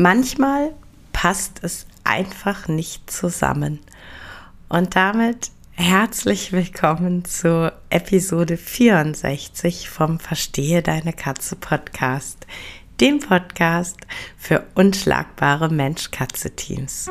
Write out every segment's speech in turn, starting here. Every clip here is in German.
Manchmal passt es einfach nicht zusammen. Und damit herzlich willkommen zu Episode 64 vom Verstehe deine Katze Podcast, dem Podcast für unschlagbare Mensch-Katze-Teams.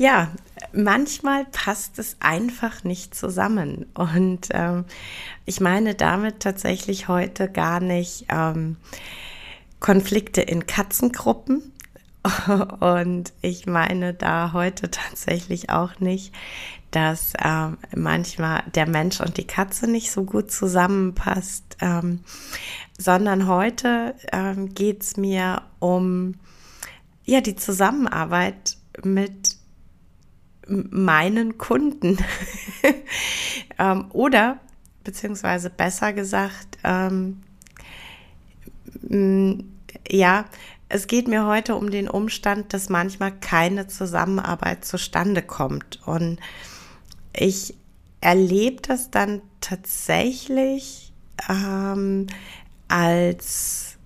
Ja, manchmal passt es einfach nicht zusammen. Und ähm, ich meine damit tatsächlich heute gar nicht ähm, Konflikte in Katzengruppen. Und ich meine da heute tatsächlich auch nicht, dass ähm, manchmal der Mensch und die Katze nicht so gut zusammenpasst, ähm, sondern heute ähm, geht es mir um ja die Zusammenarbeit mit meinen Kunden. ähm, oder, beziehungsweise besser gesagt, ähm, ja, es geht mir heute um den Umstand, dass manchmal keine Zusammenarbeit zustande kommt. Und ich erlebe das dann tatsächlich ähm, als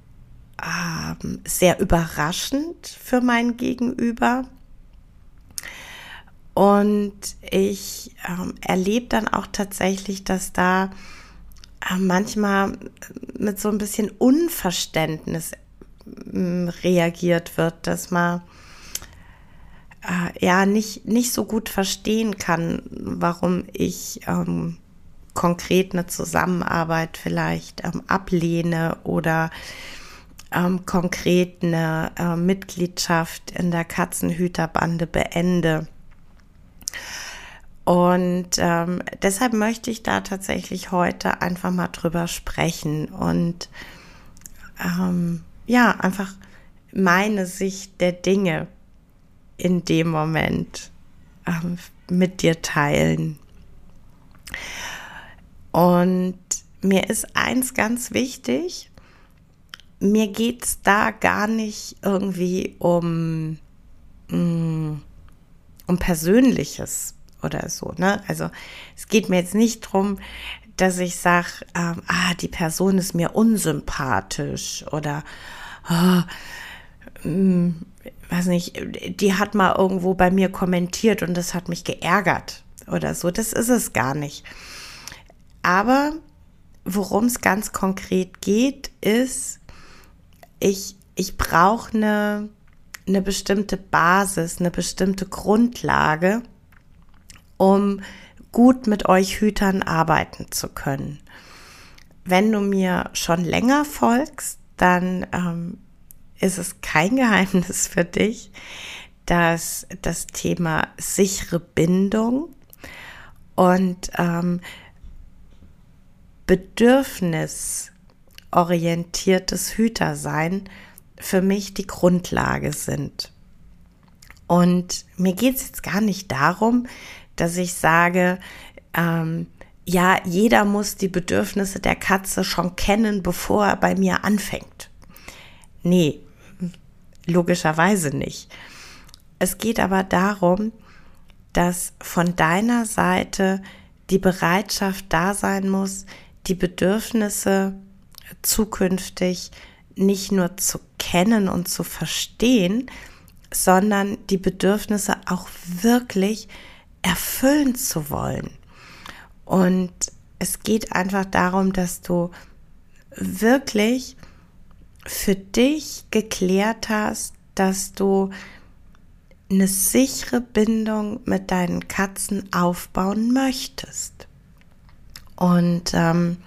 ähm, sehr überraschend für mein Gegenüber. Und ich ähm, erlebe dann auch tatsächlich, dass da äh, manchmal mit so ein bisschen Unverständnis äh, reagiert wird, dass man äh, ja nicht, nicht so gut verstehen kann, warum ich ähm, konkret eine Zusammenarbeit vielleicht ähm, ablehne oder ähm, konkret eine äh, Mitgliedschaft in der Katzenhüterbande beende. Und ähm, deshalb möchte ich da tatsächlich heute einfach mal drüber sprechen und ähm, ja, einfach meine Sicht der Dinge in dem Moment ähm, mit dir teilen. Und mir ist eins ganz wichtig, mir geht es da gar nicht irgendwie um, mm, um Persönliches oder so. Ne? Also es geht mir jetzt nicht drum, dass ich sage, ähm, ah, die Person ist mir unsympathisch oder oh, hm, weiß nicht, die hat mal irgendwo bei mir kommentiert und das hat mich geärgert oder so. Das ist es gar nicht. Aber worum es ganz konkret geht, ist, ich, ich brauche eine, eine bestimmte Basis, eine bestimmte Grundlage, um gut mit euch Hütern arbeiten zu können. Wenn du mir schon länger folgst, dann ähm, ist es kein Geheimnis für dich, dass das Thema sichere Bindung und ähm, bedürfnisorientiertes Hütersein für mich die Grundlage sind. Und mir geht es jetzt gar nicht darum, dass ich sage, ähm, ja, jeder muss die Bedürfnisse der Katze schon kennen, bevor er bei mir anfängt. Nee, logischerweise nicht. Es geht aber darum, dass von deiner Seite die Bereitschaft da sein muss, die Bedürfnisse zukünftig nicht nur zu kennen und zu verstehen, sondern die Bedürfnisse auch wirklich erfüllen zu wollen. Und es geht einfach darum, dass du wirklich für dich geklärt hast, dass du eine sichere Bindung mit deinen Katzen aufbauen möchtest. Und ähm,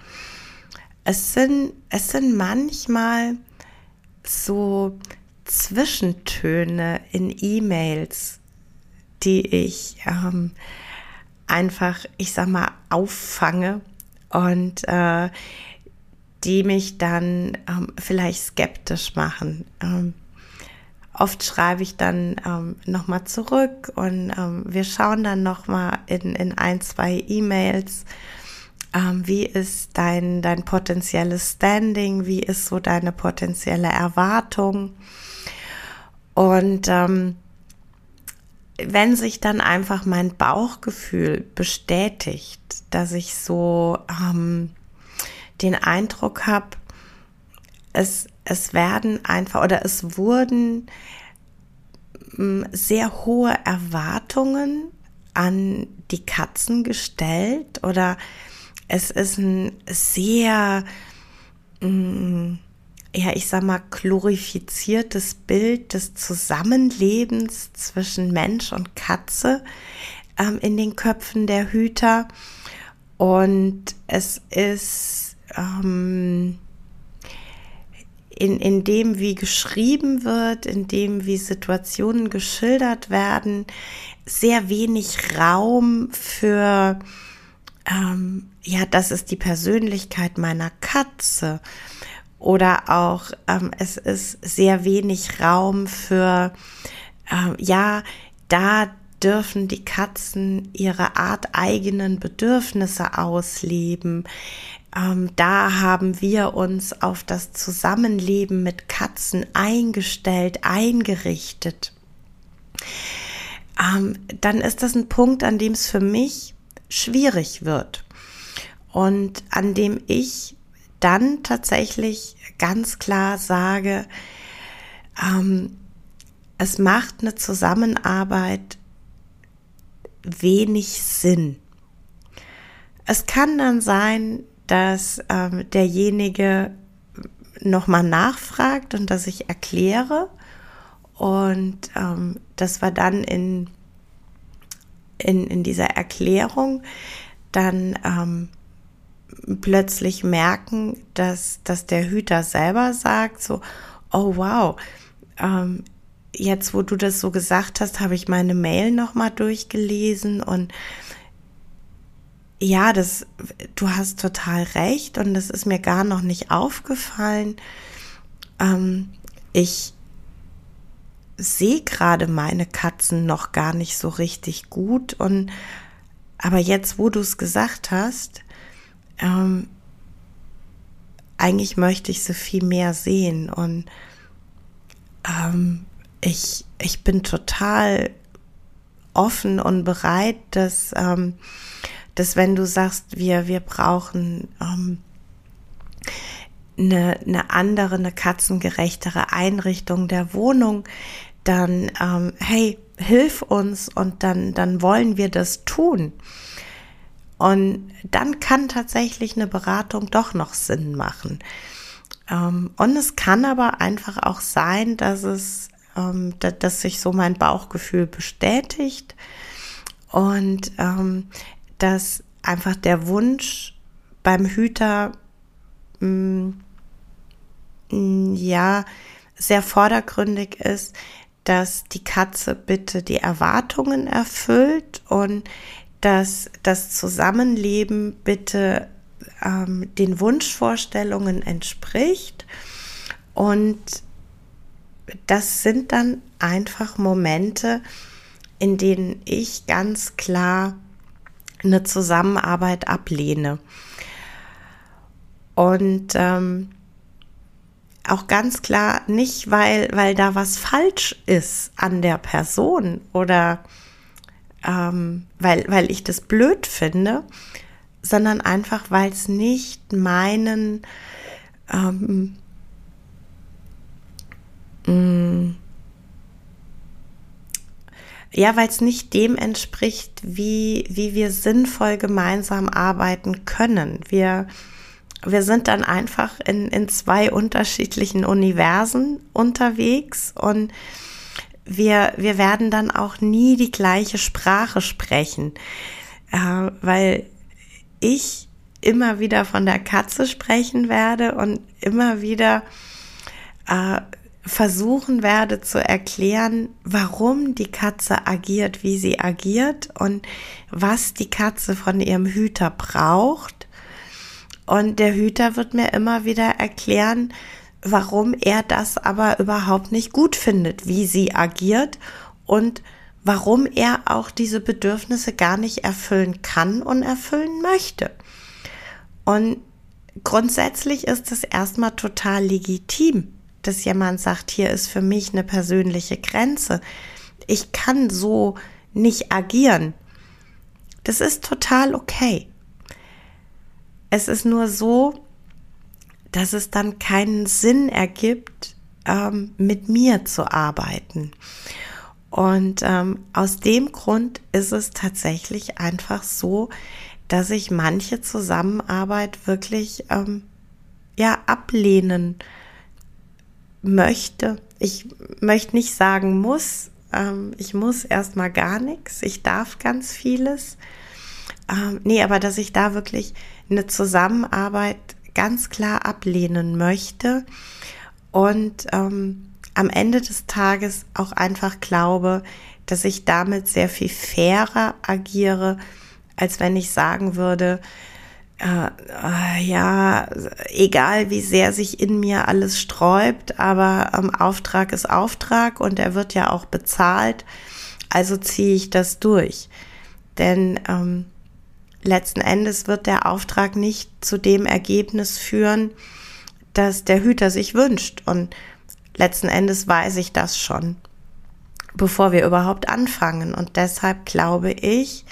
es, sind, es sind manchmal so Zwischentöne in E-Mails, die ich ähm, einfach, ich sag mal, auffange und äh, die mich dann ähm, vielleicht skeptisch machen. Ähm, oft schreibe ich dann ähm, nochmal zurück und ähm, wir schauen dann nochmal in, in ein, zwei E-Mails, ähm, wie ist dein, dein potenzielles Standing, wie ist so deine potenzielle Erwartung. Und ähm, wenn sich dann einfach mein Bauchgefühl bestätigt, dass ich so ähm, den Eindruck habe, es, es werden einfach oder es wurden hm, sehr hohe Erwartungen an die Katzen gestellt oder es ist ein sehr hm, ja, ich sag mal, glorifiziertes Bild des Zusammenlebens zwischen Mensch und Katze ähm, in den Köpfen der Hüter. Und es ist ähm, in, in dem, wie geschrieben wird, in dem, wie Situationen geschildert werden, sehr wenig Raum für, ähm, ja, das ist die Persönlichkeit meiner Katze oder auch ähm, es ist sehr wenig Raum für, ähm, ja, da dürfen die Katzen ihre Art eigenen Bedürfnisse ausleben. Ähm, da haben wir uns auf das Zusammenleben mit Katzen eingestellt, eingerichtet. Ähm, dann ist das ein Punkt, an dem es für mich schwierig wird und an dem ich dann tatsächlich ganz klar sage, ähm, es macht eine Zusammenarbeit wenig Sinn. Es kann dann sein, dass ähm, derjenige nochmal nachfragt und dass ich erkläre und ähm, dass wir dann in, in, in dieser Erklärung dann ähm, plötzlich merken, dass, dass der Hüter selber sagt, so, oh wow, ähm, jetzt wo du das so gesagt hast, habe ich meine Mail nochmal durchgelesen und ja, das, du hast total recht und das ist mir gar noch nicht aufgefallen. Ähm, ich sehe gerade meine Katzen noch gar nicht so richtig gut. Und aber jetzt, wo du es gesagt hast, ähm, eigentlich möchte ich sie viel mehr sehen. Und ähm, ich, ich bin total offen und bereit, dass, ähm, dass wenn du sagst, wir, wir brauchen ähm, eine, eine andere, eine katzengerechtere Einrichtung der Wohnung, dann, ähm, hey, hilf uns und dann, dann wollen wir das tun. Und dann kann tatsächlich eine Beratung doch noch Sinn machen. Ähm, und es kann aber einfach auch sein, dass es, ähm, dass sich so mein Bauchgefühl bestätigt und ähm, dass einfach der Wunsch beim Hüter mm, mm, ja sehr vordergründig ist, dass die Katze bitte die Erwartungen erfüllt und dass das Zusammenleben bitte ähm, den Wunschvorstellungen entspricht. Und das sind dann einfach Momente, in denen ich ganz klar eine Zusammenarbeit ablehne. Und ähm, auch ganz klar nicht, weil, weil da was falsch ist an der Person oder ähm, weil, weil ich das blöd finde, sondern einfach, weil es nicht meinen ähm, mh, mm, ja, weil es nicht dem entspricht, wie, wie wir sinnvoll gemeinsam arbeiten können. Wir, wir sind dann einfach in, in zwei unterschiedlichen Universen unterwegs und wir, wir werden dann auch nie die gleiche Sprache sprechen, äh, weil ich immer wieder von der Katze sprechen werde und immer wieder äh, versuchen werde zu erklären, warum die Katze agiert, wie sie agiert und was die Katze von ihrem Hüter braucht. Und der Hüter wird mir immer wieder erklären, warum er das aber überhaupt nicht gut findet, wie sie agiert und warum er auch diese Bedürfnisse gar nicht erfüllen kann und erfüllen möchte. Und grundsätzlich ist es erstmal total legitim, dass jemand sagt, hier ist für mich eine persönliche Grenze. Ich kann so nicht agieren. Das ist total okay. Es ist nur so, dass es dann keinen Sinn ergibt, ähm, mit mir zu arbeiten. Und ähm, aus dem Grund ist es tatsächlich einfach so, dass ich manche Zusammenarbeit wirklich ähm, ja ablehnen möchte. Ich möchte nicht sagen muss. Ähm, ich muss erstmal gar nichts. Ich darf ganz vieles. Ähm, nee, aber dass ich da wirklich eine Zusammenarbeit ganz klar ablehnen möchte und ähm, am Ende des Tages auch einfach glaube, dass ich damit sehr viel fairer agiere, als wenn ich sagen würde, äh, äh, ja, egal wie sehr sich in mir alles sträubt, aber ähm, Auftrag ist Auftrag und er wird ja auch bezahlt, also ziehe ich das durch. Denn ähm, letzten Endes wird der Auftrag nicht zu dem Ergebnis führen, das der Hüter sich wünscht. Und letzten Endes weiß ich das schon, bevor wir überhaupt anfangen. Und deshalb glaube ich,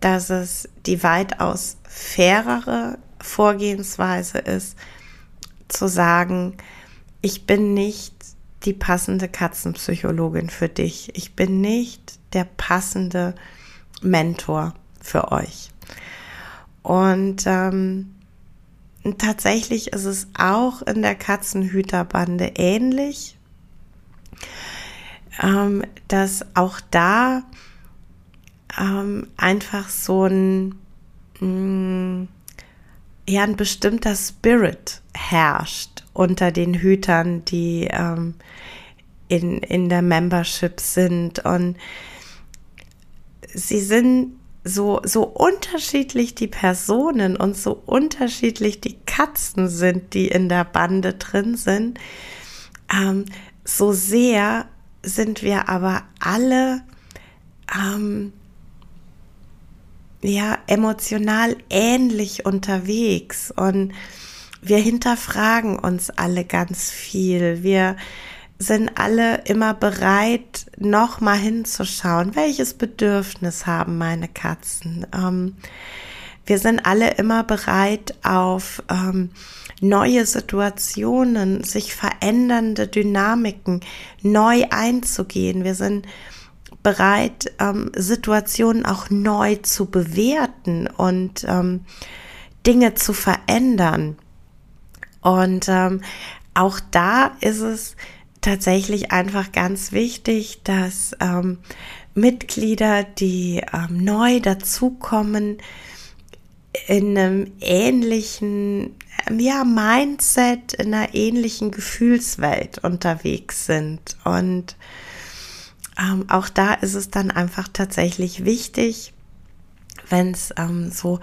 dass es die weitaus fairere Vorgehensweise ist, zu sagen, ich bin nicht die passende Katzenpsychologin für dich. Ich bin nicht der passende Mentor für euch. Und ähm, tatsächlich ist es auch in der Katzenhüterbande ähnlich, ähm, dass auch da ähm, einfach so ein, mh, mm, ja, ein bestimmter Spirit herrscht unter den Hütern, die ähm, in, in der Membership sind. Und sie sind so, so unterschiedlich die Personen und so unterschiedlich die Katzen sind, die in der Bande drin sind, ähm, so sehr sind wir aber alle ähm, ja emotional ähnlich unterwegs und wir hinterfragen uns alle ganz viel. Wir sind alle immer bereit, noch mal hinzuschauen, welches Bedürfnis haben meine Katzen. Ähm, wir sind alle immer bereit, auf ähm, neue Situationen, sich verändernde Dynamiken neu einzugehen. Wir sind bereit, ähm, Situationen auch neu zu bewerten und ähm, Dinge zu verändern. Und ähm, auch da ist es tatsächlich einfach ganz wichtig, dass ähm, Mitglieder, die ähm, neu dazukommen, in einem ähnlichen ähm, ja, Mindset, in einer ähnlichen Gefühlswelt unterwegs sind. Und ähm, auch da ist es dann einfach tatsächlich wichtig, wenn es ähm, so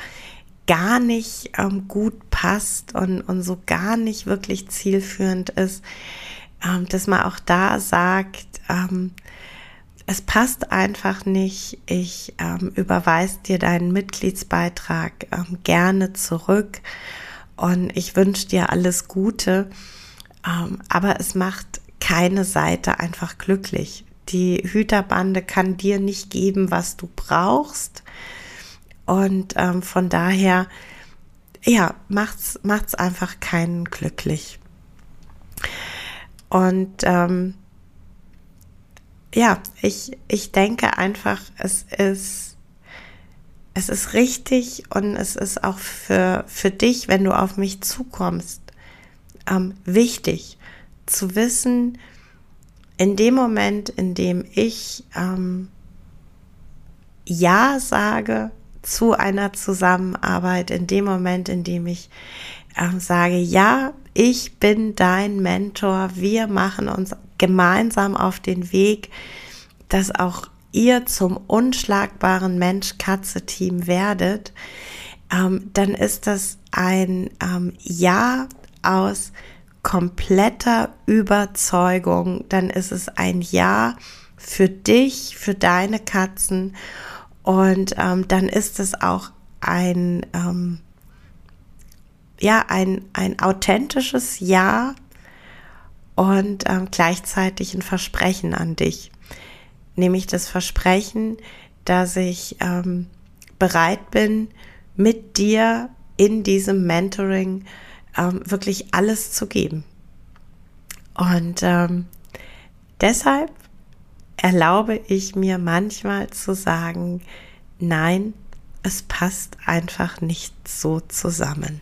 gar nicht ähm, gut passt und, und so gar nicht wirklich zielführend ist, dass man auch da sagt, ähm, es passt einfach nicht, ich ähm, überweise dir deinen Mitgliedsbeitrag ähm, gerne zurück und ich wünsche dir alles Gute, ähm, aber es macht keine Seite einfach glücklich. Die Hüterbande kann dir nicht geben, was du brauchst und ähm, von daher, ja, macht's, macht's einfach keinen glücklich. Und ähm, ja, ich, ich denke einfach, es ist, es ist richtig und es ist auch für, für dich, wenn du auf mich zukommst, ähm, wichtig zu wissen, in dem Moment, in dem ich ähm, Ja sage zu einer Zusammenarbeit, in dem Moment, in dem ich ähm, sage, ja, ich bin dein Mentor, wir machen uns gemeinsam auf den Weg, dass auch ihr zum unschlagbaren Mensch-Katze-Team werdet, ähm, dann ist das ein ähm, Ja aus kompletter Überzeugung, dann ist es ein Ja für dich, für deine Katzen. Und ähm, dann ist es auch ein, ähm, ja, ein, ein authentisches Ja und ähm, gleichzeitig ein Versprechen an dich. Nämlich das Versprechen, dass ich ähm, bereit bin, mit dir in diesem Mentoring ähm, wirklich alles zu geben. Und ähm, deshalb erlaube ich mir manchmal zu sagen, nein, es passt einfach nicht so zusammen.